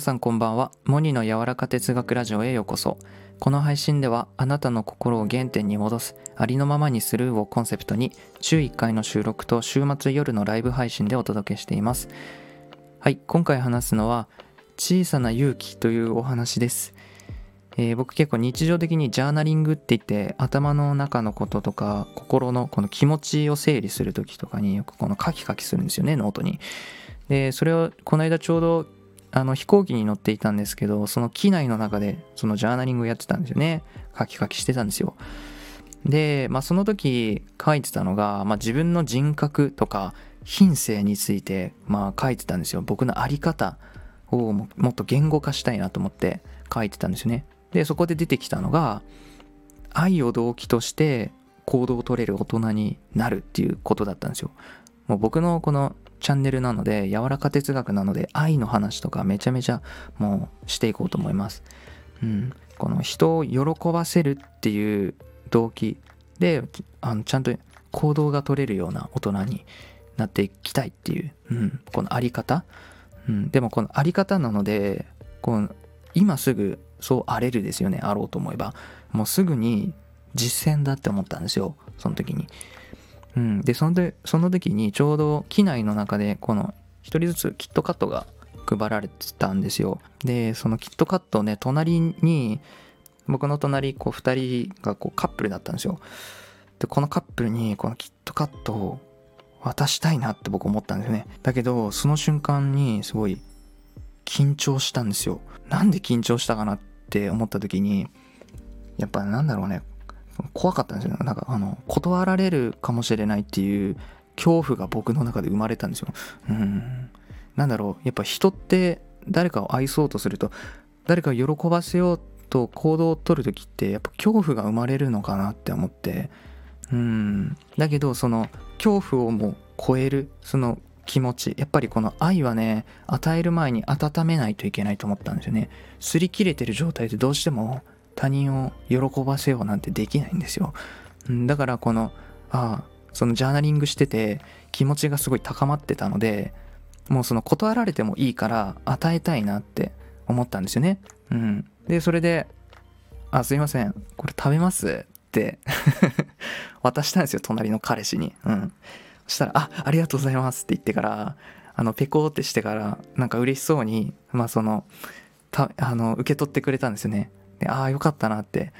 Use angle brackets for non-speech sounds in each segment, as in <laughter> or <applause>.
さんこんばんは。モニの柔らか哲学ラジオへようこそ。この配信ではあなたの心を原点に戻すありのままにスルーをコンセプトに週1回の収録と週末夜のライブ配信でお届けしています。はい今回話すのは小さな勇気というお話です。えー、僕結構日常的にジャーナリングって言って頭の中のこととか心のこの気持ちを整理する時とかによくこのカキカキするんですよねノートに。でそれをこの間ちょうどあの飛行機に乗っていたんですけどその機内の中でそのジャーナリングをやってたんですよね。カキカキしてたんですよ。で、まあ、その時書いてたのが、まあ、自分の人格とか品性について、まあ、書いてたんですよ。僕の在り方をもっと言語化したいなと思って書いてたんですよね。でそこで出てきたのが愛を動機として行動を取れる大人になるっていうことだったんですよ。もう僕のこのチャンネルなので柔らか哲学なので愛の話とかめちゃめちゃもうしていこうと思います。うん、この人を喜ばせるっていう動機であのちゃんと行動が取れるような大人になっていきたいっていう、うん、このあり方、うん、でもこのあり方なのでこの今すぐそうあれるですよねあろうと思えば。もうすぐに実践だって思ったんですよその時に。うん、でそのでその時にちょうど機内の中でこの1人ずつキットカットが配られてたんですよ。でそのキットカットね隣に僕の隣こう2人がこうカップルだったんですよ。でこのカップルにこのキットカットを渡したいなって僕思ったんですよね。だけどその瞬間にすごい緊張したんですよ。なんで緊張したかなって思った時にやっぱなんだろうね。怖かったんですよなんかあの断られるかもしれないっていう恐怖が僕の中で生まれたんですよ。うん。なんだろう。やっぱ人って誰かを愛そうとすると誰かを喜ばせようと行動をとる時ってやっぱ恐怖が生まれるのかなって思って。うん。だけどその恐怖をもう超えるその気持ちやっぱりこの愛はね与える前に温めないといけないと思ったんですよね。擦り切れてる状態でどうしても他人を喜ばせようなんてできないんですよ。だからこの、ああ、そのジャーナリングしてて気持ちがすごい高まってたので、もうその断られてもいいから与えたいなって思ったんですよね。うん。で、それで、あ、すいません、これ食べますって <laughs> 渡したんですよ、隣の彼氏に。うん。そしたら、あ、ありがとうございますって言ってから、あの、ペコってしてから、なんか嬉しそうに、まあその、たあの受け取ってくれたんですよね。でああよかったなって。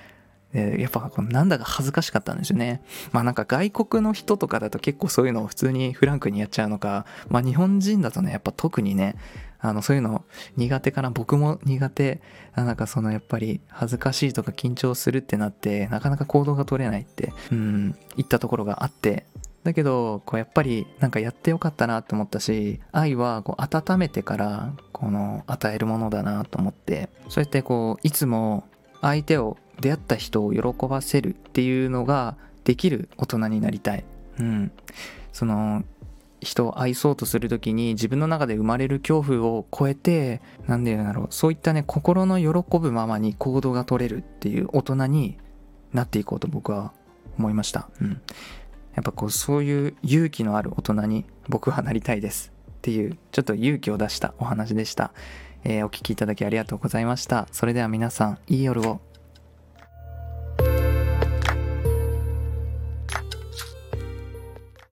でやっぱなんだか恥ずかしかったんですよね。まあなんか外国の人とかだと結構そういうのを普通にフランクにやっちゃうのか、まあ日本人だとね、やっぱ特にね、あのそういうの苦手かな、僕も苦手、なんかそのやっぱり恥ずかしいとか緊張するってなって、なかなか行動が取れないって、うん、言ったところがあって、だけどこうやっぱりなんかやってよかったなと思ったし愛はこう温めてからこの与えるものだなと思ってそうやってこういつも相手を出会った人を喜ばせるっていうのができる大人になりたい。うん。その人を愛そうとする時に自分の中で生まれる恐怖を超えて何て言うんだろうそういったね心の喜ぶままに行動が取れるっていう大人になっていこうと僕は思いました。うん。やっぱこうそういう勇気のある大人に僕はなりたいですっていうちょっと勇気を出したお話でした。えー、お聴きいただきありがとうございました。それでは皆さん、いい夜を。